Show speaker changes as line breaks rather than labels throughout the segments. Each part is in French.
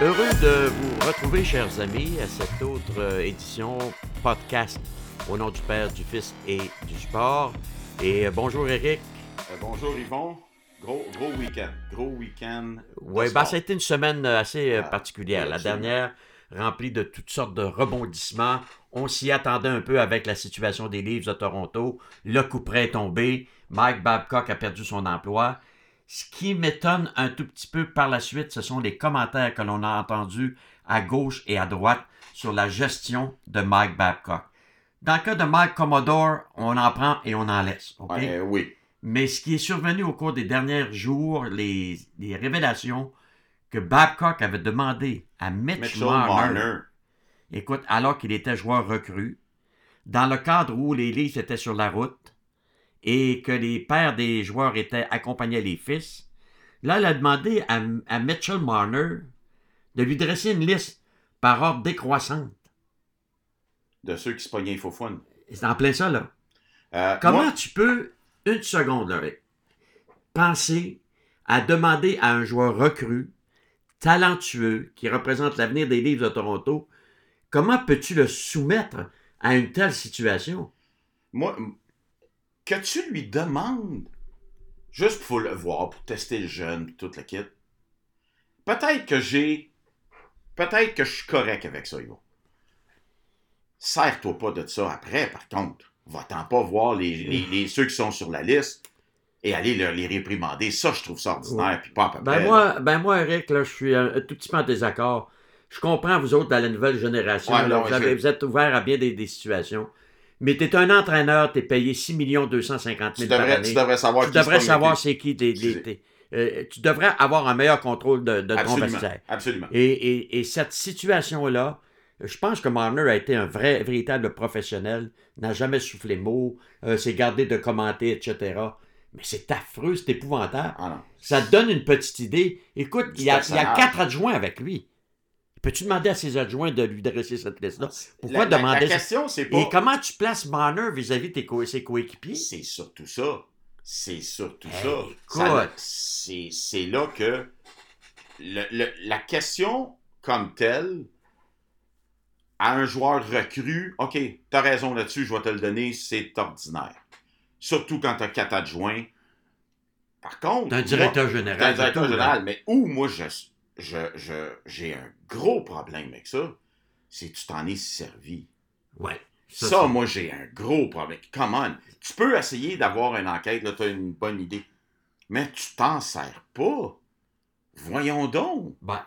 Heureux de vous retrouver, chers amis, à cette autre euh, édition podcast au nom du Père, du Fils et du Sport. Et euh, bonjour, Eric.
Euh, bonjour, Yvon. Gros, gros week-end. Gros week-end.
Oui, bah,
sport.
ça a été une semaine assez
Ah,
particulière. La
absolument.
dernière, remplie de toutes sortes de rebondissements. On s'y attendait un peu avec la situation des Leafs de Toronto. Le coup près est tombé. Mike Babcock a perdu son emploi. Ce qui m'étonne un tout petit peu par la suite, ce sont les commentaires que l'on a entendus à gauche et à droite sur la gestion de Mike Babcock. Dans le cas de Mike Commodore, on en prend et on en laisse.
Ouais, oui.
Mais ce qui est survenu au cours des derniers jours, les, les révélations que Babcock avait demandé à Mitch,
Mitchell
Marner,
Marner.
écoute, alors qu'il était joueur recru, dans le cadre où les Leafs étaient sur la route et que les pères des joueurs étaient accompagnaient les fils, là, il a demandé à, à Mitchell Marner de lui dresser une liste par ordre décroissante.
De ceux qui se pognaient faux fun.
C'est en plein ça, là.
Euh,
Comment
moi-
tu peux, une seconde, là, penser à demander à un joueur recru, talentueux, qui représente l'avenir des livres de Toronto, comment peux-tu le soumettre à une telle situation?
moi, que tu lui demandes, juste pour le voir, pour tester le jeune, toute la kit, peut-être que j'ai. Peut-être que je suis correct avec ça, Yvon. Sers-toi pas de ça après, par contre. Va-t'en pas voir les- ceux qui sont sur la liste et aller leur- les réprimander. Ça, je trouve ça ordinaire, puis pas à peu
Ben
près.
moi, ben moi, Eric, là, je suis un, un tout petit peu en désaccord. Je comprends, vous autres, dans la nouvelle génération,
Ouais,
là,
non,
vous,
je-
avez- vous êtes ouverts à bien des, des situations. Mais tu es un entraîneur, tu es payé 6 250
tu,
000 par
devrais,
année.
tu devrais savoir
tu
qui
devrais savoir c'est qui
Excusez.
des- euh, tu devrais avoir un meilleur contrôle de, ton
Absolument.
vestiaire.
Absolument.
Et, et- et cette situation-là, je pense que Marner a été un vrai, véritable professionnel, n'a jamais soufflé mot, euh, s'est gardé de commenter, etc. Mais c'est affreux, c'est épouvantable.
Ah non.
Ça te donne une petite idée. Écoute, il y, a, il y a
personnage.
quatre adjoints avec lui. Peux-tu demander à ses adjoints de lui dresser cette liste-là? Pourquoi
La- la-
demander
La
ça?
question, c'est pas.
Et comment tu places Marner vis-à-vis de co- ses coéquipiers?
C'est surtout ça. C'est surtout
Hey,
ça.
écoute.
Ça. C'est c'est là que le- le- la question comme telle à un joueur recru, OK, t'as raison là-dessus, je vais te le donner, c'est ordinaire. Surtout quand t'as quatre adjoints. Par contre,
T'es un directeur général.
T'es un directeur
tout, là.
général, mais où moi je je- je- j'ai un gros problème avec ça, c'est que tu t'en es servi.
Ouais.
Ça, moi, j'ai un gros problème. Come on. Tu peux essayer d'avoir une enquête, là, tu as une bonne idée. Mais tu t'en sers pas. Voyons donc.
Ben,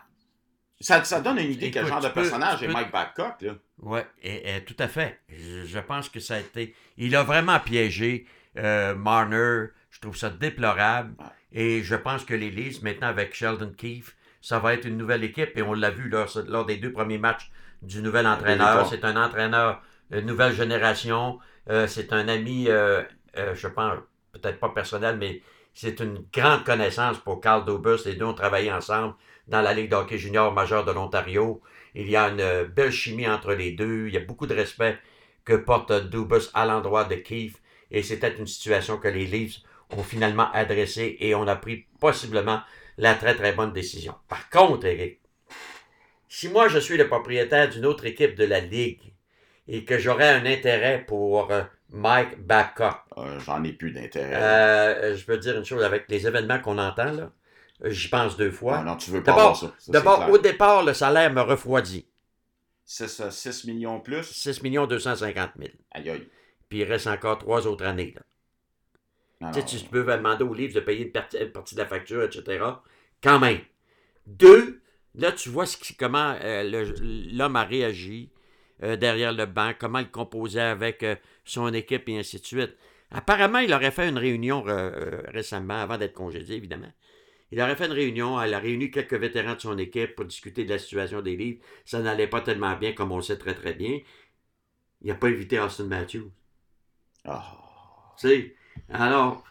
Ça, ça donne une idée quel
Écoute,
genre de
tu peux-
personnage
tu
est Mike Babcock, là.
Et, et tout à fait. Je, je pense que ça a été. Il a vraiment piégé euh, Marner. Je trouve ça déplorable. Et je pense que les Leafs, maintenant avec Sheldon Keefe, ça va être une nouvelle équipe. Et on l'a vu lors, lors des deux premiers matchs du nouvel entraîneur. C'est un entraîneur euh, nouvelle génération. Euh, c'est un ami, euh, euh, je pense, peut-être pas personnel, mais c'est une grande connaissance pour Carl Dobus. Les deux ont travaillé ensemble dans la Ligue d'hockey junior majeure de l'Ontario. Il y a une belle chimie entre les deux. Il y a beaucoup de respect que porte Dubus à l'endroit de Keith. Et c'était une situation que les Leafs ont finalement adressée et on a pris possiblement la très très bonne décision. Par contre, Eric, si moi je suis le propriétaire d'une autre équipe de la Ligue et que j'aurais un intérêt pour euh, Mike Babcock,
Euh, J'en ai plus d'intérêt.
euh, je veux dire une chose avec les événements qu'on entend là, j'y pense deux fois.
Ah non, tu veux pas avoir ça. Ça, c'est
D'abord, au départ, le salaire me refroidit.
6, 6 millions plus.
6 250 000.
Aïe, aïe.
Puis il reste encore trois autres années. Là. Tu sais, tu peux demander au livre de payer une partie, une partie de la facture, etc. Quand même. Deux, là, tu vois ce qui- comment euh, l'homme a réagi euh, derrière le banc, comment il composait avec euh, son équipe et ainsi de suite. Apparemment, il aurait fait une réunion récemment, avant d'être congédié, évidemment. Il aurait fait une réunion, il a réuni quelques vétérans de son équipe pour discuter de la situation des livres. Ça n'allait pas tellement bien, comme on le sait très très bien. Il n'a pas invité Austin Matthews.
Ah.
Tu sais, alors,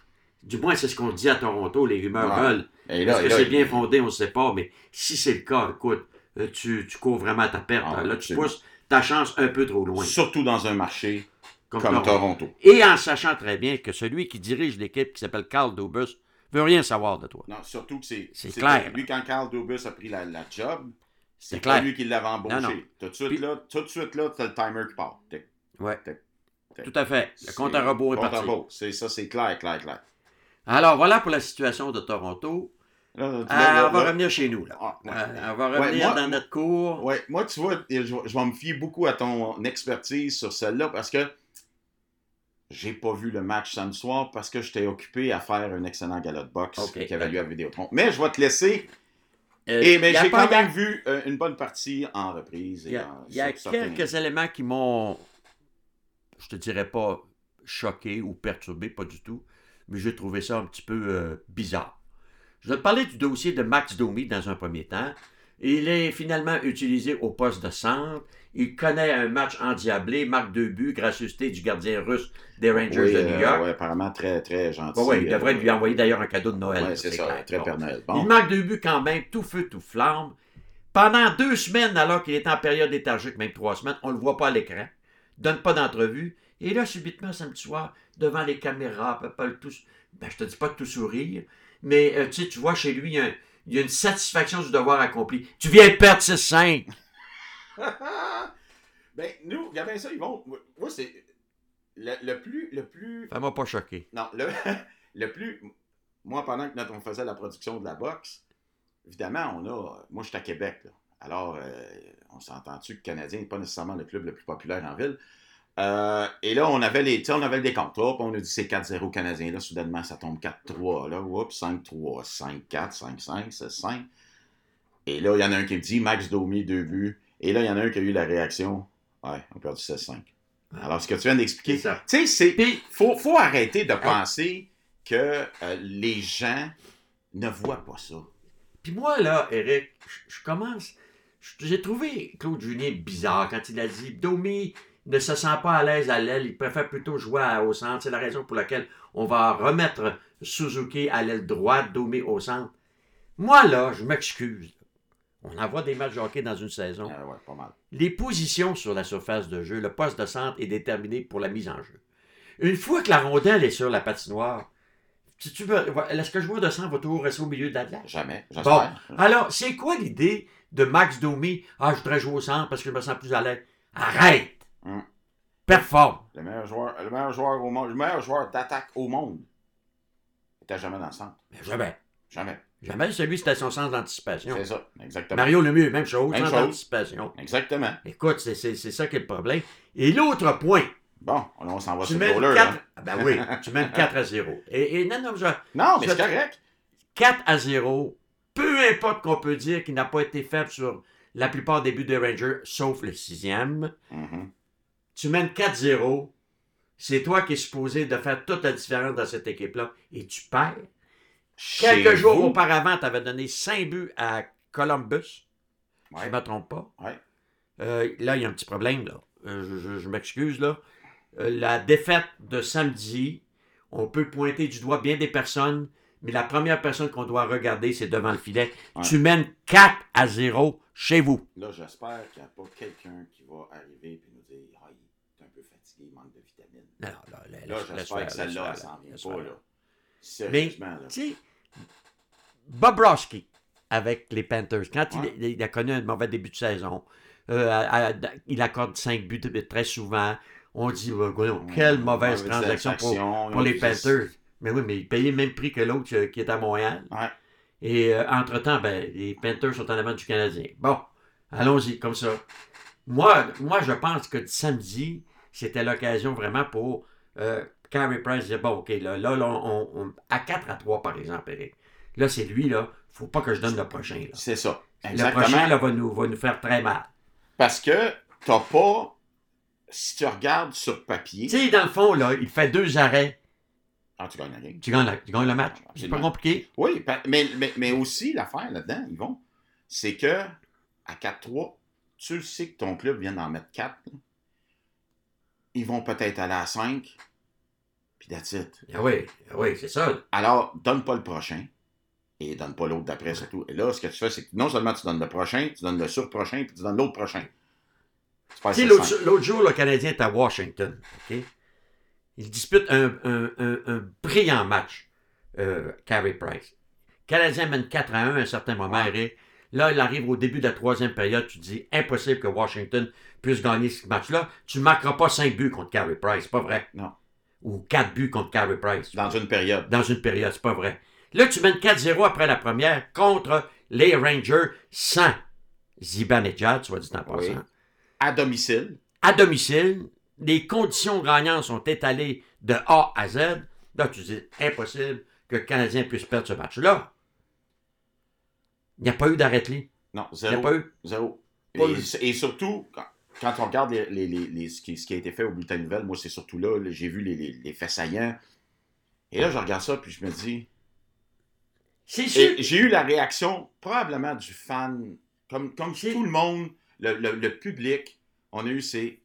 du moins, c'est ce qu'on dit à Toronto, les rumeurs
Ouais. là,
Est-ce que c'est bien fondé, on ne sait pas, mais si c'est le cas, écoute, euh, tu, tu cours vraiment ta perte.
Ah,
là. Tu pousses ta chance un peu trop loin.
Surtout dans un marché
Comme
comme,
Toronto.
Toronto.
Et en sachant très bien que celui qui dirige l'équipe, qui s'appelle Carl Dobus, veut rien savoir de toi.
Non, surtout que c'est.
C'est clair.
Lui, quand Carl Dobus a pris la, la job,
C'est
pas lui qui l'avait embauché.
Non, non.
Tout de suite,
Puis-
là, tout de suite, là, le timer qui part.
Ouais. Tout à fait. Le compte à rebours est
compte à
parti.
C'est ça, c'est clair, clair, clair.
Alors voilà pour la situation de Toronto.
Là, là, là,
on va revenir chez nous. Là.
Ah, ouais.
Euh, on va
Ouais,
revenir
moi-
dans notre cours.
Ouais, moi, tu vois, je, je vais me fier beaucoup à ton expertise sur celle-là parce que j'ai pas vu le match samedi soir parce que j'étais occupé à faire un excellent gala de boxe qui avait lieu à. Vidéotron. Mais je vais te laisser.
Euh,
Et, mais j'ai quand même vu euh, une bonne partie en reprise.
Il y a, y a quelques éléments qui m'ont, je te dirais pas choqué ou perturbé, pas du tout, mais j'ai trouvé ça un petit peu euh, bizarre. Je vais te parler du dossier de Max Domi dans un premier temps. Il est finalement utilisé au poste de centre. Il connaît un match endiablé, marque deux buts, gracieuseté du gardien russe des Rangers
Oui,
de
euh,
New York.
ouais, apparemment très, très gentil.
Ouais, il devrait
euh,
lui envoyer d'ailleurs un cadeau de Noël. ça,
c'est ça,
clair.
très
Bon. Il marque deux buts quand même, tout feu, tout flamme. Pendant deux semaines, alors qu'il est en période léthargique, même trois semaines, on ne le voit pas à l'écran, donne pas d'entrevue. Et là, subitement, samedi soir, devant les caméras, pas le tout, ben, je te dis pas de tout sourire, mais euh, tu vois chez lui, il y, a un- il y a une satisfaction du devoir accompli. Tu viens de perdre 6-5.
ben, nous, regardez ça, ils vont. Moi, c'est. Le, le plus. Le plus.
Ça m'a pas choqué.
Non, le, le plus. Moi, pendant que notre- on faisait la production de la boxe, évidemment, on a. Moi, je suis à Québec, là. Alors, euh, on s'entend-tu que le Canadien n'est pas nécessairement le club le plus populaire en ville? Euh, et là, on avait les, tu sais, on avait le décompte. Hop, on a dit c'est 4-0 Canadien. Là, soudainement, ça tombe 4-3. Là, oups, 5-3, 5-4, 5-5, 6-5. Et là, il y en a un qui me dit Max Domi, deux buts. Et là, il y en a un qui a eu la réaction Ouais, on a perdu 16-5. Alors, ce que tu viens d'expliquer, tu sais, c'est. Faut, faut arrêter de penser que euh, les gens ne voient pas ça.
puis moi, là, Eric, je commence. J'ai trouvé Claude Julien bizarre quand il a dit Domi ne se sent pas à l'aise à l'aile, il préfère plutôt jouer au centre. C'est la raison pour laquelle on va remettre Suzuki à l'aile droite, Domi au centre. Moi, là, je m'excuse. On envoie des matchs de hockey dans une saison.
Euh, ouais, pas mal.
Les positions sur la surface de jeu, le poste de centre est déterminé pour la mise en jeu. Une fois que la rondelle est sur la patinoire, si tu veux, est-ce que le joueur de centre va toujours rester au milieu de la glace?
Jamais.
Bon, alors, c'est quoi l'idée de Max Domi? Ah, je voudrais jouer au centre parce que je me sens plus à l'aise. Arrête!
Hum.
Performe!
Le meilleur joueur, le meilleur joueur au monde, le meilleur joueur d'attaque au monde était jamais dans le centre.
Mais jamais.
Jamais.
Jamais celui, c'était son sens d'anticipation.
C'est ça. Exactement.
Mario Lemieux, même chose,
Même
sens
chose.
d'anticipation.
Exactement.
Écoute, c'est c'est- c'est ça qui est le problème. Et l'autre point,
Bon, on s'en va
tu
sur le goaler.
4...
hein.
Ah ben oui, tu mènes 4 à 0. Et, et non, non, je-
Non, mais c'est correct.
4 à 0, peu importe qu'on peut dire qu'il n'a pas été faible sur la plupart des buts des Rangers, sauf le sixième.
Mhm.
Tu mènes 4-0. C'est toi qui es supposé de faire toute la différence dans cette équipe-là. Et tu perds. Quelques jours
vous,
auparavant, tu avais donné 5 buts à Columbus. Si
Ouais.
je ne me trompe pas.
Ouais.
Euh, là, il y a un petit problème. là. Euh, je je- je m'excuse. là. Euh, la défaite de samedi, on peut pointer du doigt bien des personnes, mais la première personne qu'on doit regarder, c'est devant le filet.
Ouais.
Tu mènes 4 à 0 chez vous.
Là, j'espère qu'il n'y a pas quelqu'un qui va arriver et nous dire Ah, il est un peu fatigué, il manque de vitamines.
Non, non, là,
Là,
laisse
j'espère que celle-là, elle s'en vient pas, là. Sérieusement, là.
Tu sais, Bobrovski avec les Panthers, quand il-
Ouais.
il, a connu un mauvais début de saison, euh, à- à- il accorde 5 buts très souvent. On dit, oh, quelle mauvaise transaction pour, les Panthers. Mais oui, mais il payait le même prix que l'autre euh, qui est à Montréal.
Ouais.
Et euh, entre-temps, ben, les Panthers sont en avant du Canadien. Bon, allons-y, comme ça. Moi, moi, je pense que samedi, c'était l'occasion vraiment pour euh, Carey Price dire, bon, OK, là, là, là, on, on- à 4 à 3, par exemple, Eric. Là, c'est lui, là. faut pas que je donne le prochain.
C'est ça.
Le
Exactement.
prochain, là, va nous, va nous faire très mal.
Parce que t'as pas. Si tu regardes sur papier.
Tu sais, dans le fond, là, il fait deux arrêts.
Ah, tu gagnes la game.
Tu gagnes, la- tu gagnes le match. C'est pas compliqué.
Oui, mais, mais, mais aussi, l'affaire là-dedans, ils vont, c'est que à 4-3, tu le sais que ton club vient d'en mettre 4. là. Ils vont peut-être aller à 5. Puis that's it.
Ah oui, ah oui, c'est ça.
Alors, donne pas le prochain. Et donne pas l'autre d'après, surtout. Et là, ce que tu fais, c'est que non seulement tu donnes le prochain, tu donnes le surprochain, puis tu donnes l'autre prochain. Tu perds
Tu sais,
7-5.
l'autre l'autre jour, le Canadien est à Washington. OK? Il dispute un, un- un- un brillant match, euh, Carey Price. Le Canadien mène 4 à 1 à un certain moment, Eric. Là, il arrive au début de la troisième période. Tu te dis, impossible que Washington puisse gagner ce match-là. Tu ne marqueras pas 5 buts contre Carey Price. C'est pas vrai.
Non.
Ou 4 buts contre Carey Price.
Dans une période.
Dans une période. C'est pas vrai. Là, tu mènes 4-0 après la première contre les Rangers sans Zibanejad, soit dit en passant
Oui. À domicile.
à domicile, les conditions gagnantes sont étalées de A à Z. Là, tu dis, impossible que le Canadien puisse perdre ce match-là. Il n'y a pas eu d'arrêt-lit.
Non,
Il n'y a
zéro.
pas eu.
Zéro.
Pas
Et, et surtout, quand, quand on regarde les, les- les- les- ce, qui, ce qui a été fait au bulletin de nouvelles, moi, c'est surtout là, là, j'ai vu les, faits saillants. Et là, je regarde ça, puis je me dis.
C'est sûr.
J'ai eu la réaction, probablement du fan, comme, comme tout le monde, le, le- le public, on a eu ces.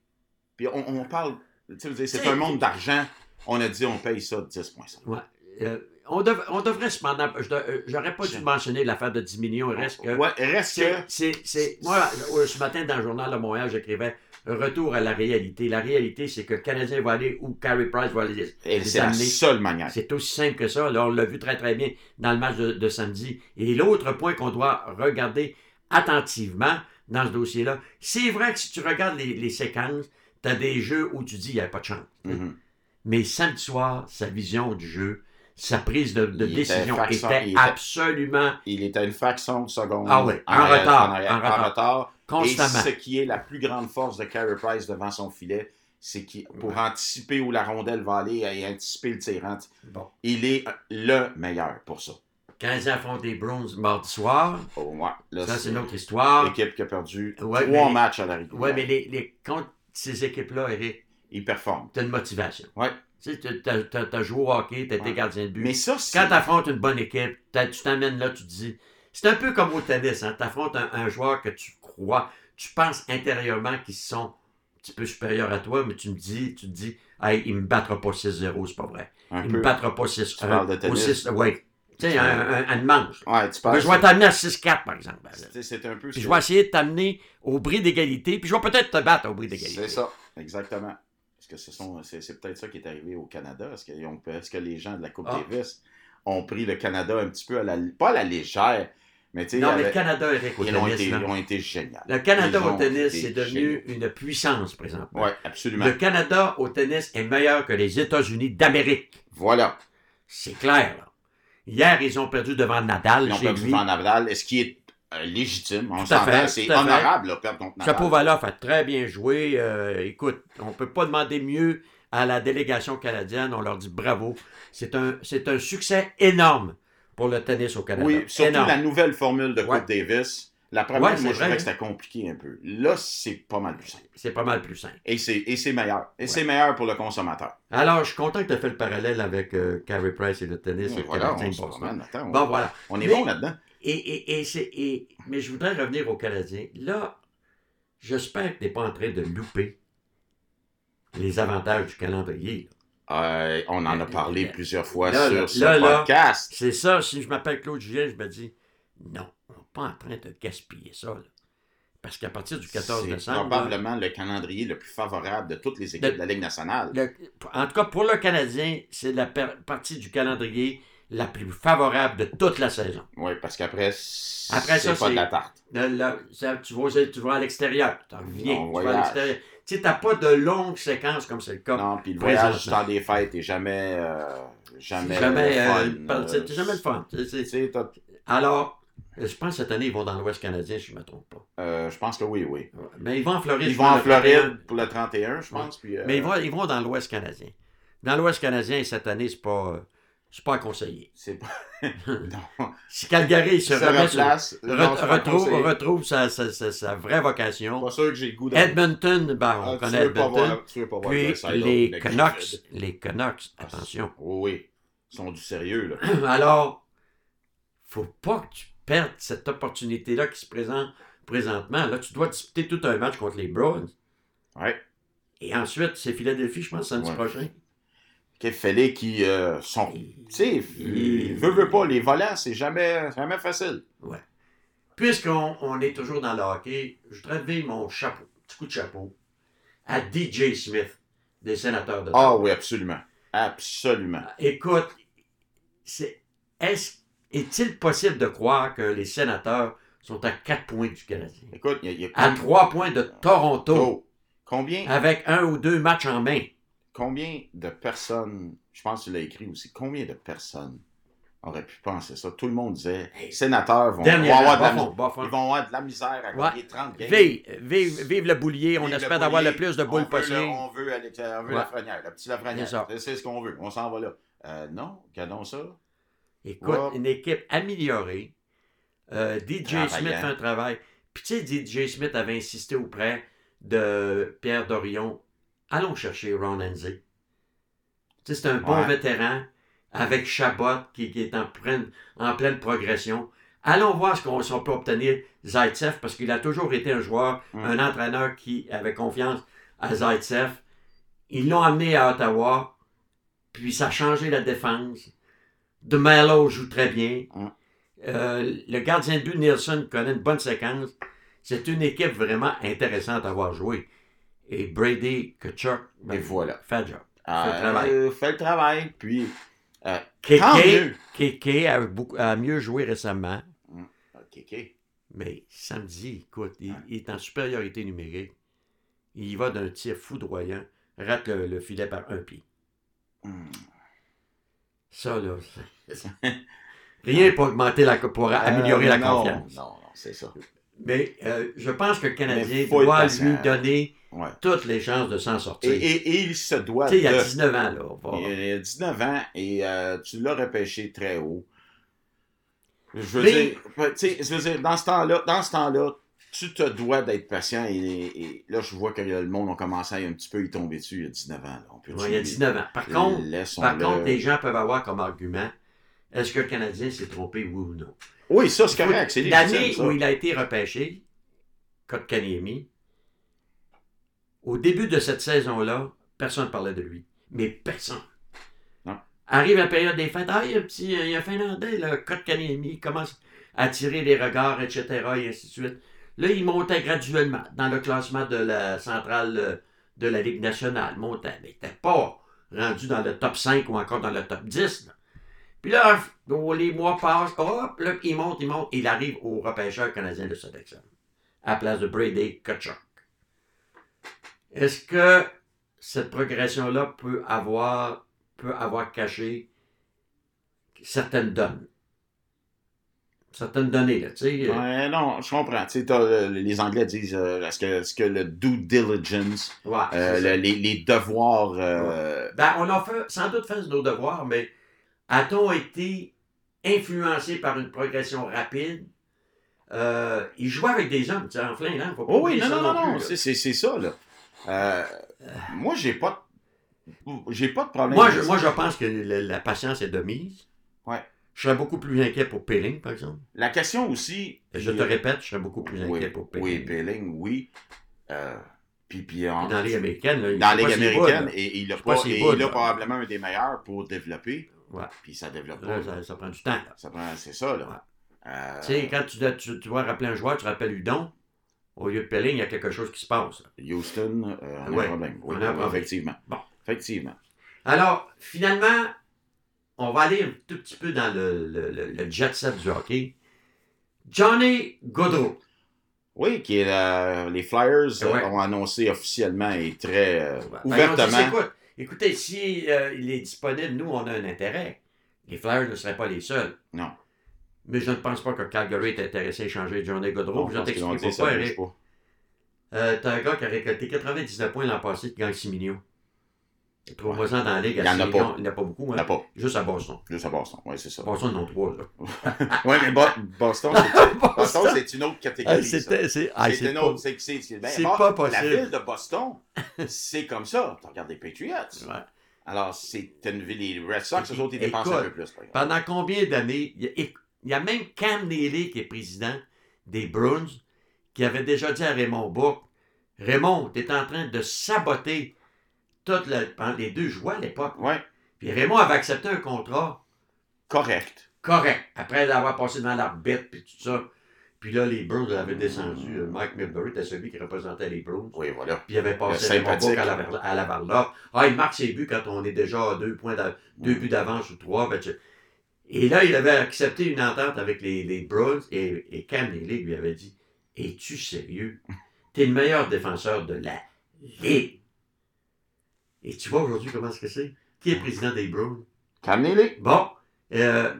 Puis on, on parle. C'est un monde d'argent. On a dit, on paye ça 10,5.
Ouais. Euh, on, dev- on devrait cependant. euh, J'aurais pas dû mentionner l'affaire de 10 millions. Il reste que.
Ouais, reste que.
C'est, moi, euh, ce matin, dans le journal de Montréal, j'écrivais Retour à la réalité. La réalité, c'est que le Canadien va aller où Carey Price va aller.
Et
les
c'est la
amener.
seule manière.
C'est aussi simple que ça. Là, on l'a vu très, très bien dans le match de, de samedi. Et l'autre point qu'on doit regarder attentivement dans ce dossier-là, c'est vrai que si tu regardes les, les séquences, tu as des jeux où tu dis il n'y a pas de chance.
Mhm.
Mais samedi soir, sa vision du jeu, sa prise de,
était
décision était
il était-
absolument
Il à une fraction de seconde.
Ah oui, en retard,
arrière-
en retard.
retard.
constamment.
Et ce qui est la plus grande force de Carey Price devant son filet, c'est qu'il pour
Ouais.
anticiper où la rondelle va aller et anticiper le tirant,
Bon.
il est le meilleur pour ça.
Quand ils affrontent les Browns mardi soir,
Oh, ouais, là,
ça c'est une autre histoire.
L'équipe qui a perdu
Ouais,
trois
mais-
matchs à la régulière.
Oui, mais les, les, contre ces équipes-là, Eric,
Il performe.
tu as une motivation.
Ouais.
Tu sais, tu as, joué au hockey, tu as été
Ouais.
gardien de but.
Mais ça, c'est.
Quand tu affrontes une bonne équipe, t'as- tu t'amènes là, tu te dis. C'est un peu comme au tennis, hein? tu affrontes un, un joueur que tu crois, tu penses intérieurement qu'ils sont un petit peu supérieurs à toi, mais tu me dis, tu te dis, hey, il me battra pas 6-0, c'est pas vrai.
un
Il
peu.
me battra pas 6
Tu parles de tennis.
Oui. Tu sais, un, un.
Ouais, tu parles.
je vais t'amener à 6-4, par exemple.
C'est un peu.
Puis je vais essayer de t'amener au bris d'égalité, puis je vais peut-être te battre au bris d'égalité.
C'est ça, exactement. Est-ce que c'est, peut-être ça qui est arrivé au Canada? Est-ce, est-ce que les gens de la Coupe
Ah.
Davis ont pris le Canada un petit peu à la, pas à la légère, mais tu sais,
Non, mais le Canada, Eric, au
ils, ont
tennis,
été, ils ont été géniaux.
le Canada
ils
au tennis, c'est devenu une puissance présentement.
Oui, absolument.
Le Canada au tennis est meilleur que les États-Unis d'Amérique.
Voilà.
C'est clair. là. Hier, ils ont perdu devant Nadal
Ils ont perdu
lui.
devant Nadal, ce qui est euh, légitime. On s'entend,
fait,
c'est honorable, là, perdre contre Nadal.
Chapeau-Valoff a très bien joué. Euh, écoute, on ne peut pas demander mieux à la délégation canadienne. On leur dit bravo. C'est un, c'est un succès énorme pour le tennis au Canada.
Oui, surtout
énorme.
la nouvelle formule de Coupe
Ouais.
Davis. La première,
Ouais,
moi, je
hein.
que c'était compliqué un peu. Là, c'est pas mal plus simple.
C'est pas mal plus simple.
Et c'est, et c'est meilleur. Et c'est meilleur pour le consommateur.
Alors, je suis content que tu aies fait le parallèle avec euh, Carey Price et le tennis et
Voilà, on, attends, on-
Bon, voilà.
on est
Mais-
bon là-dedans.
Et, et, et c'est, et- mais je voudrais revenir au Canadien. Là, j'espère que tu n'es pas en train de louper les avantages du calendrier.
Euh, on en a parlé
Là,
plusieurs fois
là,
sur
là,
ce
là,
podcast.
C'est ça, si je m'appelle Claude Julien, je me dis, non, pas en train de gaspiller ça. là. Parce qu'à partir du 14
C'est
décembre, là,
probablement le calendrier le plus favorable de toutes les équipes
Le-
de la Ligue nationale.
le- en tout cas pour le Canadien, c'est la partie du calendrier la plus favorable de toute la saison.
Oui, parce qu'après, c'est
Après ça,
pas
c'est-
de la tarte.
Ça, tu, vas, tu vas à l'extérieur, tu reviens, tu vas à l'extérieur. Tu n'as pas de longues séquences comme c'est le cas.
Non, puis le voyage du temps des fêtes est jamais, euh, jamais,
C'est jamais,
le
euh,
fun. euh,
c'est jamais le fun. C'est- c'est-
tu sais, t'as-
Alors, je pense que cette année, ils vont dans l'Ouest canadien, si je ne me trompe pas.
euh, je pense que oui, oui.
Mais ils vont en Floride.
Ils vont en
le 31.
Floride pour le 31, je pense. Puis, euh,
Mais ils vont, ils vont dans l'Ouest canadien. Dans l'Ouest canadien, cette année, c'est pas, c'est pas à conseiller.
C'est pas. non.
Si Calgary se remet sur,
replace. non, pas
retrouve,
conseillé.
retrouve sa, sa, sa, sa vraie vocation.
Pas sûr que j'ai le goût.
Edmonton, ben, on
Ah,
connaît Edmonton.
voir-
Puis les
le
Canucks, les Canucks,
Ah,
attention.
Oui, oui. Ils sont du sérieux, là.
Alors, faut pas que tu perdes cette opportunité-là qui se présente présentement. Là, tu dois disputer tout un match contre les Bruins.
Ouais.
Et ensuite, c'est Philadelphie, je pense, samedi
Ouais.
prochain.
Qu'il fallait qui euh, sont. Tu sais,
et-
veut, veut pas, les volants, c'est jamais, jamais facile.
Puisqu'on on est toujours dans le hockey, je voudrais lever mon chapeau petit coup de chapeau à DJ Smith, des sénateurs de
Ah oui, absolument. Absolument.
Écoute, c'est, est-ce, est-il possible de croire que les sénateurs sont à 4 points du Canadien?
Écoute, il y a, y a
À
com-
3 points de Toronto,
Oh, combien,
avec un ou deux matchs en main.
combien de personnes, je pense que tu l'as écrit aussi, combien de personnes auraient pu penser ça? Tout le monde disait,
Hey.
sénateurs vont, avoir de la,
fond, bas fond.
ils vont avoir de la misère à
Ouais.
gagner 30 games.
Vive, vive, vive le boulier, on espère d'avoir le plus de
On
boules
veut le-
possible.
on veut, Alex- on veut
Ouais.
Lafrenière, le petit Lafrenière. C'est ce qu'on veut. On s'en va là. Euh, non, regardons ça.
Écoute, une équipe améliorée. Euh, DJ. Smith fait un travail. Puis tu sais, DJ Smith avait insisté auprès de Pierre Dorion. Allons chercher Ron Enzi. Tu sais, c'est un bon vétéran avec Chabot qui, qui est en pleine, en pleine progression. Allons voir ce qu'on si peut obtenir Zaitsev parce qu'il a toujours été un joueur,
Mm.
un entraîneur qui avait confiance à Zaitsev. Ils l'ont amené à Ottawa, puis ça a changé la défense. De Mello joue très bien.
Mm.
Euh, le gardien de but, Nielsen, connaît une bonne séquence. C'est une équipe vraiment intéressante à voir jouer. Et Brady Kachuk, ben,
voilà.
fait le job.
Euh,
le travail.
euh, fait le travail. Puis, mieux.
KK a, beaucoup- a mieux joué récemment.
OK, OK.
Mais samedi, écoute, il, est en supériorité numérique. Il y va d'un tir foudroyant, rate le, le filet par un pied. Ça, là, rien pour augmenter la, pour améliorer
Euh,
la
non,
confiance.
Non, non, c'est ça.
Mais euh, je pense que le Canadien doit lui donner
Ouais.
toutes les chances de s'en sortir.
et, et il se doit
tu sais, il y a
de-
19 ans, là. va-
Il a 19 ans et euh, tu l'as repêché très haut. Je veux
Mais-
dire, je veux dire, dans ce temps-là, dans ce temps-là, tu te dois d'être patient et, et là, je vois que le monde a commencé à un petit peu y tomber dessus il y a 19 ans. là. On peut
Ouais, il y a 19 ans. Par contre, par contre, les gens peuvent avoir comme argument est-ce que le Canadien s'est trompé, oui ou non?
Oui, ça, c'est correct. C'est
L'année où il a été repêché, Kotkaniemi, au début de cette saison-là, personne ne parlait de lui. Mais personne.
Non.
Arrive la période des fêtes, ah, il y a un petit, il y a un Finlandais, là, Kotkaniemi, il commence à attirer les regards, etc., et ainsi de suite. Là, il montait graduellement dans le classement de la centrale euh, de la Ligue nationale. Montait, mais il n'était pas rendu dans le top 5 ou encore dans le top 10. là. Puis là, oh, les mois passent, hop, là, il monte, il monte, il arrive au repêcheur canadien de sélection, à la place de Brady Kachuk. Est-ce que cette progression-là peut avoir, peut avoir caché certaines donnes? Certaines données, là, tu sais. euh,
Ouais, non, je comprends. Tu sais, euh, les Anglais disent euh, est-ce que, est-ce que le due diligence,
ouais,
euh, le- les, les devoirs. euh,
Ben, on a fait, sans doute fait nos devoirs, mais a-t-on été influencé par une progression rapide? Euh, il jouait avec des hommes, tu sais, en faut pas
Oh oui, non, non, non, non,
là.
c'est, ça, là. Euh, moi, j'ai pas de, j'ai pas de problème.
Moi je, moi, je pense que le- la patience est de mise.
Ouais.
Je serais beaucoup plus inquiet pour Pelling, par exemple.
La question aussi.
Je te répète, je serais beaucoup plus inquiet pour Pelling.
oui, Pelling, oui. Euh, puis, puis, en-
dans la Ligue américaine, là,
dans la
sait
Ligue
pas s'il
américaine,
boude,
et, il a pas, et il a probablement un des meilleurs pour développer.
Ouais.
Puis ça développe
là.
pas.
Ça, ça prend du temps. là.
Ça prend, c'est ça, là.
Ouais.
Euh,
Tu sais, quand tu, dois- tu, tu dois rappeler un joueur, tu rappelles Udon. Au lieu de Pelling, il y a quelque chose qui se passe.
Houston, euh, on a un problème. Oui,
on a un problème.
effectivement.
Bon.
Effectivement.
Alors, finalement, on va aller un tout petit peu dans le, le- le- le jet set du hockey. Johnny Gaudreau.
Oui, qui est les Flyers euh,
Ouais.
ont annoncé officiellement et très euh,
Ben, dit,
ouvertement.
écoute, écoutez, si euh, il est disponible, nous, on a un intérêt. Les Flyers ne seraient pas les seuls.
Non.
Mais je ne pense pas que Calgary est intéressé à échanger Johnny Gaudreau. Je t'explique
dit,
pourquoi, Eric.
pas.
Euh, T'as un gars qui a récolté 99 points l'an passé qui gagne 6 millions. Dans la ligue.
Il y
à
en a
6
pas.
Il n'y en a pas beaucoup.
Il
Hein?
n'y en a pas.
Juste à Boston.
Juste à Boston. Oui, c'est ça.
Boston, ils en ont trois. Là.
Oui, mais Bo- Boston, c'est, Boston, c'est une autre catégorie.
Ah, c'est ah,
c'est
c'est
autre. C'est, ben,
pas
La
possible.
ville de Boston, c'est comme ça. Tu regardes les Patriots.
Ouais.
Alors, c'est une ville. Les Red Sox, eux autres, ils dépensent un peu plus.
Pendant combien d'années, il y, a, il y a même Cam Neely qui est président des Bruins qui avait déjà dit à Raymond Bourque Raymond, tu es en train de saboter toute la- pendant les deux joueurs à l'époque.
Ouais,
Puis Raymond avait accepté un contrat
correct.
correct après l'avoir passé devant l'arbitre puis tout ça. Puis là, les Browns avaient descendu. Euh, Mike Milbury était celui qui représentait les Browns.
Oui, voilà.
Puis il avait passé
Le
le
sympathique.
à la, Varla. Ah, il marque ses buts quand on est déjà à deux, points deux
Mm.
buts d'avance ou trois. ben, et là, il avait accepté une entente avec les, les Browns et, et Cam Neely lui avait dit Es-tu sérieux? T'es le meilleur défenseur de la Ligue. Et tu vois aujourd'hui comment est-ce que c'est? Qui est président des Browns?
Cam-les.
Bon, euh,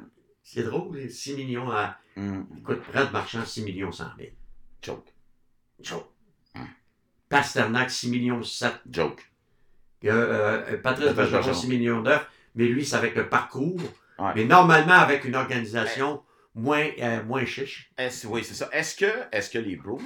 c'est drôle, 6 millions à.
Hum,
Écoute, Brad Marchand, 6 millions 100 000.
Joke.
Joe.
Mm.
Pasternak, 6 millions 7.
Joke.
Euh, euh, Patrice
Patrice
Bergeron,
Bergeron.
6 millions 9. Mais lui, c'est avec le parcours.
Ouais.
Mais normalement, avec une organisation moins, euh, moins chiche.
Est-ce- oui, c'est ça. Est-ce que, est que les Browns,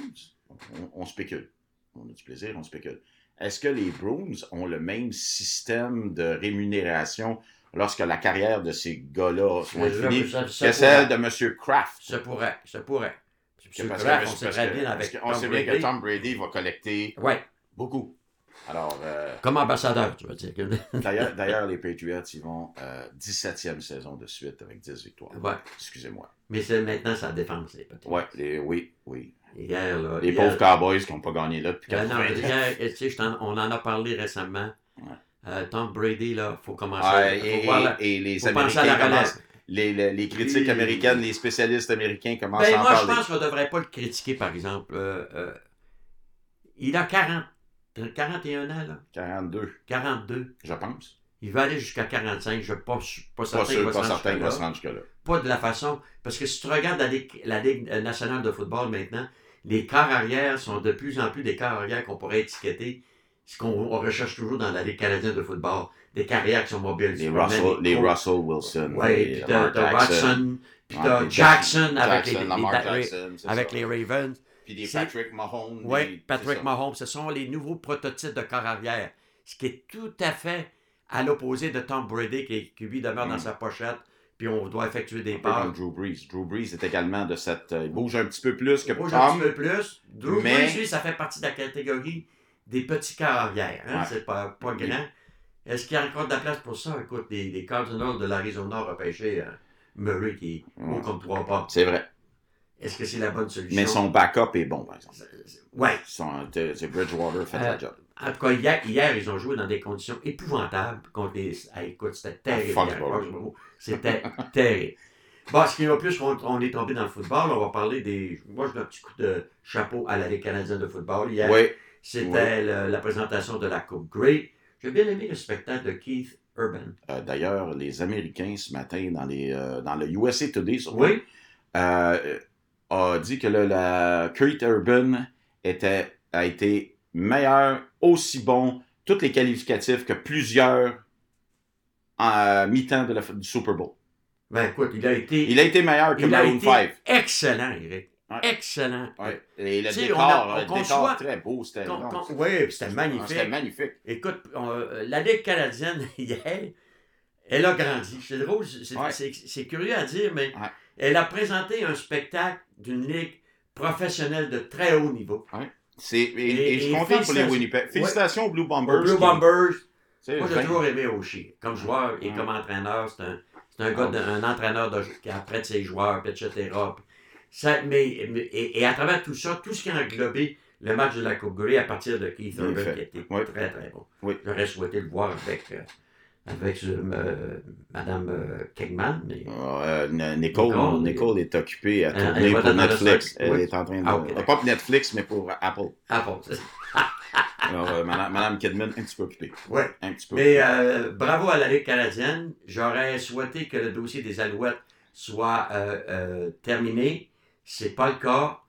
on, on spécule, on a du plaisir, on spécule. Est-ce que les Browns ont le même système de rémunération lorsque la carrière de ces gars-là soit finie que celle de M. Kraft?
Ça pourrait, ça pourrait.
Parce
Kraft,
que-
on sait très bien avec
on
Tom
sait bien que
Brady.
Tom Brady va collecter
Ouais,
beaucoup. Alors, euh,
comme ambassadeur, tu veux dire.
d'ailleurs, d'ailleurs, les Patriots, ils vont euh, 17e saison de suite avec 10 victoires.
ouais.
Excusez-moi.
Mais c'est maintenant sa défense, les petits.
Ouais, les, oui, oui.
Hier, là.
Les
hier-
pauvres Cowboys qui n'ont pas gagné là depuis
Euh, non,
80
hier, tu sais, je on en a parlé récemment.
Ouais.
Euh, Tom Brady, là, faut commencer.
Ouais,
faut
et,
voir
et- les
faut penser à
Américains
la
les, les, les critiques américaines, les spécialistes américains commencent
Ben,
à en
moi, je
parler.
pense qu'on ne devrait pas le critiquer, par exemple. Euh, euh, il a 40, 41 ans, là.
42,
42.
je pense.
Il va aller jusqu'à 45. Je ne suis pas, pas
Pas
certain qu'il va se rendre
jusque-là.
Pas de la façon. Parce que si tu regardes la Ligue, la Ligue nationale de football maintenant, les quarts arrière sont de plus en plus des quarts arrière qu'on pourrait étiqueter, ce qu'on on recherche toujours dans la Ligue canadienne de football. Des carrières qui sont mobiles.
Les Russell, les. Russell Wilson, les
puis t'as Watson, puis t'as Jackson avec les,
Jackson,
les- avec les Ravens.
Puis des Patrick Mahomes.
Oui,
des-
Patrick. Mahomes, ce sont les nouveaux prototypes de corps arrière. Ce qui est tout à fait à l'opposé de Tom Brady, qui, qui, lui demeure dans
Mm.
sa pochette, puis on doit effectuer des
peu comme
passes.
Drew Brees. Drew Brees est également de cette. euh, il bouge un petit peu plus que
Bouge un petit peu plus. Drew
mais-
Brees, lui, ça fait partie de la catégorie des petits corps arrière. Hein?
Ouais.
C'est pas, pas
Oui.
grand. Est-ce qu'il y a encore de la place pour ça? Écoute, les, les Cardinals de l'Arizona ont repêché euh, Murray qui est haut
Ouais.
comme trois pas.
C'est vrai.
Est-ce que c'est la bonne solution?
Mais son backup est bon, par exemple.
C'est- c'est- Ouais.
Son, c'est c'est Bridgewater fait
Euh,
la job.
En tout cas, hier, hier, ils ont joué dans des conditions épouvantables contre les. Ah, écoute, c'était terrible.
Foxborough.
Foxborough. C'était terrible. Bon, ce qui va plus on est tombé dans le football, on va parler des. Moi, je donne un petit coup de chapeau à la Ligue canadienne de football. Hier,
Oui.
c'était la présentation de la Coupe Grey. J'ai bien aimé le spectacle de Keith Urban.
Euh, D'ailleurs, les Américains, ce matin, dans, les, euh, dans le USA Today, surtout,
Oui,
euh, a dit que le, la Kurt Urban était, a été meilleur, aussi bon, tous les qualificatifs que plusieurs en mi-temps de la- du Super Bowl.
ben écoute, il a été.
Il a été meilleur que Maroon
été
5.
excellent, Eric.
Ouais.
Excellent.
Ouais. Et le décor,
on a- on
le
conçoit-
décor très beau, c'était
oui, c'était magnifique.
C'était magnifique.
Écoute, euh, la Ligue canadienne, hier, elle a grandi. C'est drôle, c'est
Ouais.
curieux à dire, mais elle a présenté un spectacle d'une ligue professionnelle de très haut niveau.
C'est- Et,
Et-
et je suis content pour les. Winnipeg. Félicitations aux Blue Bombers.
Aux Blue
qui-
Bombers, moi j'ai
vingt-
toujours aimé Oshie. Comme joueur et
Ouais.
comme entraîneur, c'est un, c'est un gars,
Ah.
de- un entraîneur de, qui apprête ses joueurs, etc. Ça, mais, mais- et, et à travers tout ça, tout ce qui a englobé le match de la Coupe Grey à partir de Keith Urban, qui était
Oui.
très très bon.
Oui.
J'aurais souhaité le voir avec, euh, avec euh, Madame euh, Kegman, mais
Euh, Nicole,
Nicole,
Nicole est occupée à
Elle-
tourner pour Netflix. Elle
Oui.
est en train de.
Ah,
euh, pas pour Netflix, mais pour Apple.
bon, c'est-
Alors, euh, Madame, Madame Kidman, un petit peu occupée.
ouais.
Un petit peu.
Mais euh, bravo à la Ligue canadienne. J'aurais souhaité que le dossier des Alouettes soit euh, euh, terminé. C'est pas le cas.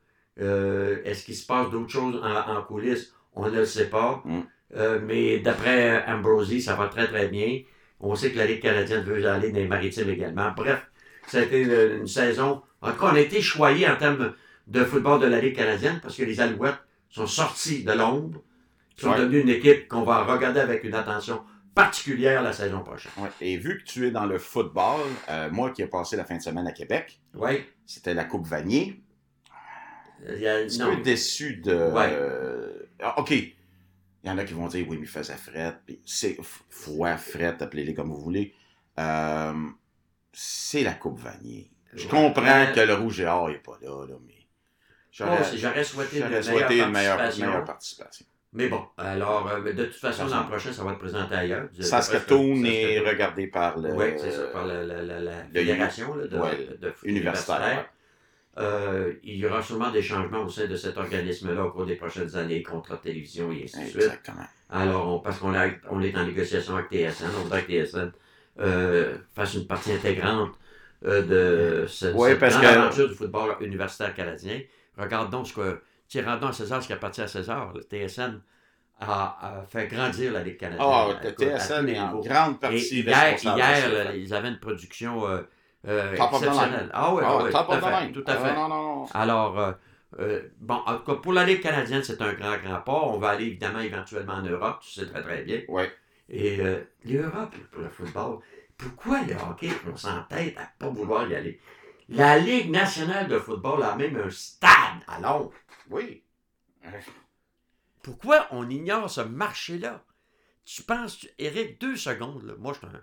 Euh, Est-ce qu'il se passe d'autres choses en, en coulisses? On ne le sait pas.
Mm.
Euh, mais d'après Ambrosie, ça va très très bien. On sait que la Ligue canadienne veut aller dans les maritimes également. Bref, ça a été une, saison. En tout cas, on a été choyés en termes de football de la Ligue canadienne parce que les Alouettes sont sortis de l'ombre. Ils sont
Ouais.
devenus une équipe qu'on va regarder avec une attention particulière la saison prochaine.
Ouais. Et vu que tu es dans le football, euh, moi qui ai passé la fin de semaine à Québec, c'était la Coupe Vanier.
Il y a-
Un petit
non.
peu déçu de.
Ouais.
euh, ah, OK. Il y en a qui vont dire oui, mais il faisait fret. puis C'est froid, fret, appelez-les comme vous voulez. Euh, c'est la Coupe Vanier. Je comprends
Euh,
que le rouge et or n'est pas là, là, mais J'aurais
souhaité une meilleure
souhaité une meilleure,
participation.
meilleure participation.
Mais bon, alors, euh, de toute façon, l'an prochain, ça va être présenté ailleurs.
Saskatoon est
regardé.
regardé par le.
Oui, c'est ça, par la, la, la, la fédération là, de,
ouais,
de, de foot
universitaire.
universitaire. Euh, il y aura sûrement des changements au sein de cet organisme-là au cours des prochaines années, contrat de télévision et ainsi de suite.
Exactement.
Alors, on- parce qu'on on est en négociation avec TSN, on voudrait que TSN euh, fasse une partie intégrante euh, de cette
parce
grande
que-
aventure du football universitaire canadien. Regarde donc ce que. Tiens, rendons à César ce qui appartient à César. Le TSN a, a fait grandir la Ligue canadienne.
Ah,
à-
le TSN est en grande
Et
partie
hier,
de
hier là, ils avaient une production euh,
Top of the
exceptionnelle. Ah oui,
Ah,
oui,
top
tout à
the
fait.
line.
Tout à fait.
Ah, non, non, non.
Alors, euh, euh, bon, en tout cas, pour la Ligue canadienne, c'est un grand, grand pas. On va aller évidemment éventuellement en Europe, tu sais très, très bien.
Ouais.
Et euh, l'Europe, pour le football, pourquoi le hockey, on s'entête à pas vouloir y aller? La Ligue nationale de football a même un stade à Londres.
Oui.
Pourquoi on ignore ce marché-là? Tu penses, Eric, deux secondes, là. moi je suis un,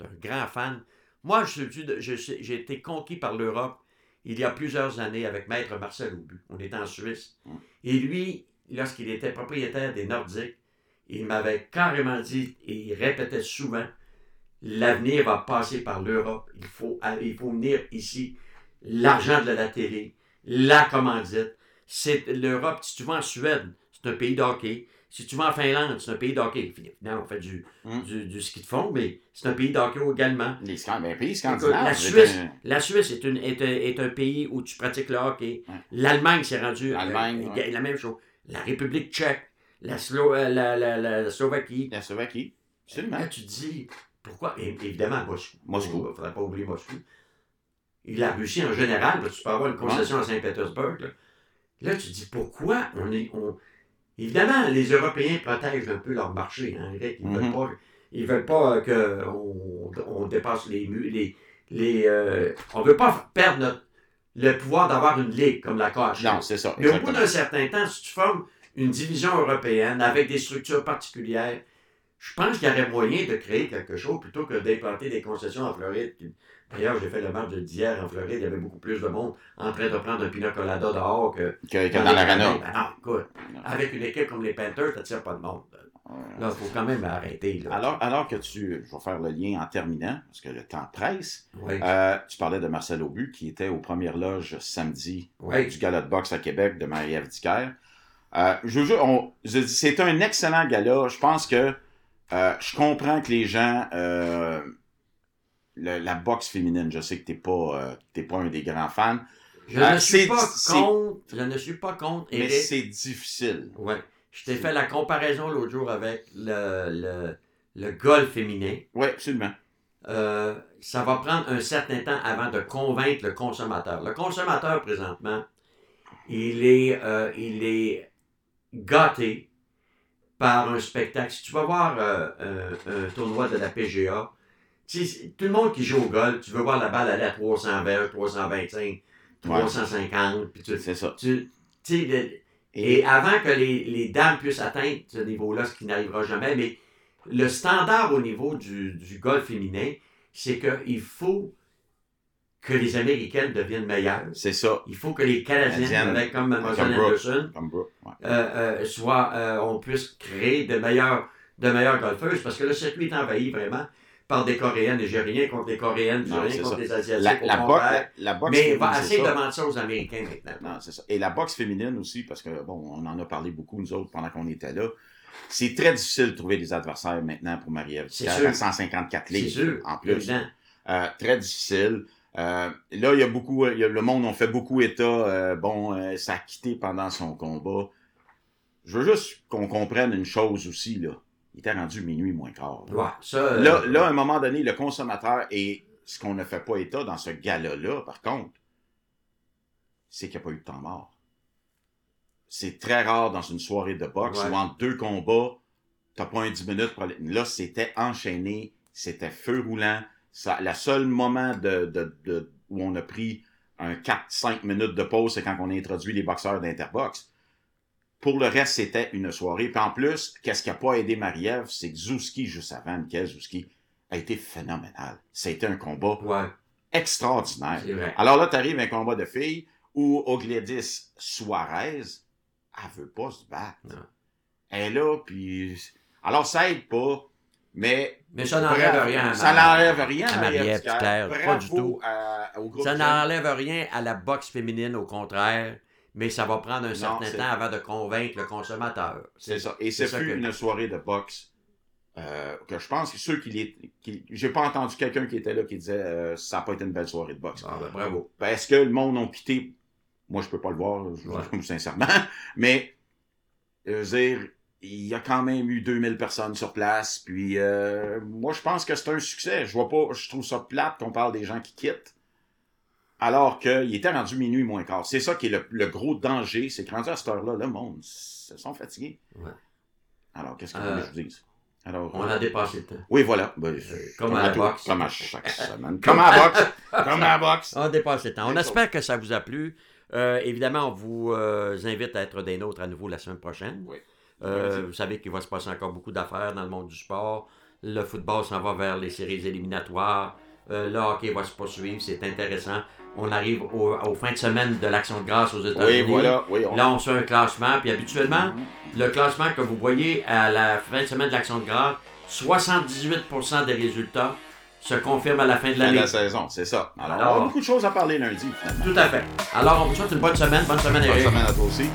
je suis un grand fan. Moi, j'ai été conquis par l'Europe il y a plusieurs années avec Maître Marcel Aubu. On était en Suisse.
Mm.
Et lui, lorsqu'il était propriétaire des Nordiques, il m'avait carrément dit, et il répétait souvent, l'avenir va passer par l'Europe. Il faut, il faut venir ici. L'argent de la télé, la commandite. C'est l'Europe. Si tu vas en Suède, c'est un pays de hockey. Si tu vas en Finlande, c'est un pays de hockey. Finalement, on fait du,
Mm.
du, du ski de fond, mais c'est un pays de hockey également.
Les ben, pays scandinaves.
la Suisse,
un-
la Suisse est, une, est, un, est un pays où tu pratiques le hockey. L'Allemagne s'est rendue.
L'Allemagne,
euh,
ouais.
La même chose. La République tchèque, la, Slo- euh, la, la, Slovaquie.
La Slovaquie. Absolument.
Là, tu te dis, pourquoi? Évidemment, Moscou.
Moscou.
Il ne faudrait pas oublier Moscou. Et la Russie en général, parce que tu peux avoir une concession à Saint-Pétersbourg. Là. Là, tu te dis, pourquoi on est. On... Évidemment, les Européens protègent un peu leur marché. Hein. Ils ne veulent
Mhm.
pas, ils veulent pas qu'on on dépasse les murs. Les, les, euh, on ne veut pas perdre notre- le pouvoir d'avoir une ligue comme la KHL.
Non, c'est ça.
Mais au bout d'un certain temps, si tu formes une division européenne avec des structures particulières, je pense qu'il y aurait moyen de créer quelque chose plutôt que d'implanter des concessions en Floride. D'ailleurs, j'ai fait le match de d'hier en Floride, il y avait beaucoup plus de monde en train de prendre un pina colada dehors que,
Que, que dans l'arena.
Ben non, écoute, avec une équipe comme les Panthers, tu tire pas de monde. Là, il faut quand même arrêter. Là.
Alors, alors que tu. Je vais faire le lien en terminant, parce que le temps presse.
Oui.
Euh, tu parlais de Marcel Aubu, qui était aux premières loges samedi
Oui.
du gala de boxe à Québec de Marie-Ève Dicker. Euh, je je dis, c'est un excellent gala. Je pense que euh, je comprends que les gens. Euh, le- la boxe féminine, je sais que tu n'es pas, euh, t'es pas un des grands fans,
Je
Ah,
ne suis pas contre. Je ne suis pas contre.
mais c'est difficile.
Ouais. Je t'ai fait la comparaison l'autre jour avec le, le, le golf féminin.
Oui, absolument.
Euh, ça va prendre un certain temps avant de convaincre le consommateur. Le consommateur, présentement, il est, euh, il est gâté par un spectacle. Si tu vas voir euh, un tournoi de la PGA, tout le monde qui joue au golf, tu veux voir la balle aller à 320, 325, 350, puis tu,
C'est ça.
tu, le- et avant que les, les dames puissent atteindre ce niveau-là, ce qui n'arrivera jamais, mais le standard au niveau du, du golf féminin, c'est qu'il faut que les Américaines deviennent meilleures.
C'est ça.
Il faut que les Canadiennes, avec comme Mademoiselle. Anderson,
Comme Brooke. ouais.
euh, euh, soient, euh, on puisse créer de meilleures, de meilleures golfeuses, parce que le circuit est envahi vraiment par des Coréennes et j'ai rien contre les Coréennes, j'ai
Non,
rien
c'est
contre
ça.
les Asiatiques,
La, la, bo-
contraire.
la, boxe
Mais
féminine,
va essayer
ça.
de vendre ça aux Américains maintenant.
Non, c'est ça. Et la boxe féminine aussi, parce que, bon, on en a parlé beaucoup, nous autres, pendant qu'on était là. C'est très difficile de trouver des adversaires maintenant pour Marie-Ève
C'est sûr.
à 154
C'est
livres,
sûr,
en plus. Euh, très difficile. Euh, là, il y a beaucoup, il y a, le monde ont fait beaucoup état. euh, bon, euh, ça a quitté pendant son combat. Je veux juste qu'on comprenne une chose aussi, là. Il était rendu minuit moins quart. là.
Ouais, ça, euh,
Là, là, à un moment donné, le consommateur, et ce qu'on ne fait pas état dans ce gala-là, par contre, c'est qu'il n'y a pas eu de temps mort. C'est très rare dans une soirée de boxe
Ouais.
où entre deux combats, t'as pas un 10 minutes pour aller... Là, c'était enchaîné, c'était feu roulant. Ça, la seule moment de, de- de- où on a pris un 4-5 minutes de pause, c'est quand on a introduit les boxeurs d'Interbox. Pour le reste, c'était une soirée. Puis en plus, qu'est-ce qui n'a pas aidé Marie-Ève, c'est que Zouski, juste avant, Michael Zouski, a été phénoménal. Ça a été un combat
Ouais,
extraordinaire. Alors là, tu arrives à un combat de filles ou au Gladys Suarez, elle veut pas se battre. Elle est là, puis... Alors, ça aide pas, mais...
Mais ça n'enlève rien. à
Ça
Marie-
n'enlève rien
à Marie-Ève Claire. pas du tout.
à- au groupe
Ça n'enlève rien à la boxe féminine, au contraire, mais ça va prendre un certain temps avant de convaincre le consommateur.
C'est ça. Et
c'est que-
une soirée de boxe euh, que je pense que ceux qui les. Qui, J'ai pas entendu quelqu'un qui était là qui disait euh, ça n'a pas été une belle soirée de boxe.
Ah, ben, bravo.
Parce que le monde a quitté. Moi, je peux pas le voir, je-
Ouais.
sincèrement. Mais, je veux dire, il y a quand même eu 2000 personnes sur place. Puis, euh, moi, je pense que c'est un succès. Je vois pas, je trouve ça plate qu'on parle des gens qui quittent. Alors qu'il était rendu minuit moins quart. C'est ça qui est le, le gros danger, c'est que rendu à cette heure-là, le monde se sont fatigués.
Ouais.
Alors, qu'est-ce que vous
Euh,
voulez que je vous dise? Alors,
On
euh,
a dépassé le temps.
Oui, voilà. Ben,
comme à la boxe.
Comme à chaque semaine. Comme à la boxe. Comme à la boxe.
On a dépassé le temps. On espère que ça vous a plu. Euh, évidemment, on vous euh, invite à être des nôtres à nouveau la semaine prochaine.
Oui.
Euh, vous savez qu'il va se passer encore beaucoup d'affaires dans le monde du sport. Le football s'en va vers les séries éliminatoires. Euh, le hockey va se poursuivre. C'est intéressant. On arrive au, aux fins de semaine de l'Action de grâce aux États-Unis.
Oui, voilà. Oui, on...
Là, on fait un classement. Puis habituellement, le classement que vous voyez à la fin de semaine de l'Action de grâce, 78% des résultats se confirment à la fin de
Fin de
l'année.
la saison, c'est ça. Alors,
Alors-
on a beaucoup de choses à parler lundi, finalement.
Tout à fait. Alors, on vous souhaite une bonne semaine. Bonne semaine,
Bonne
Eric.
semaine à toi aussi.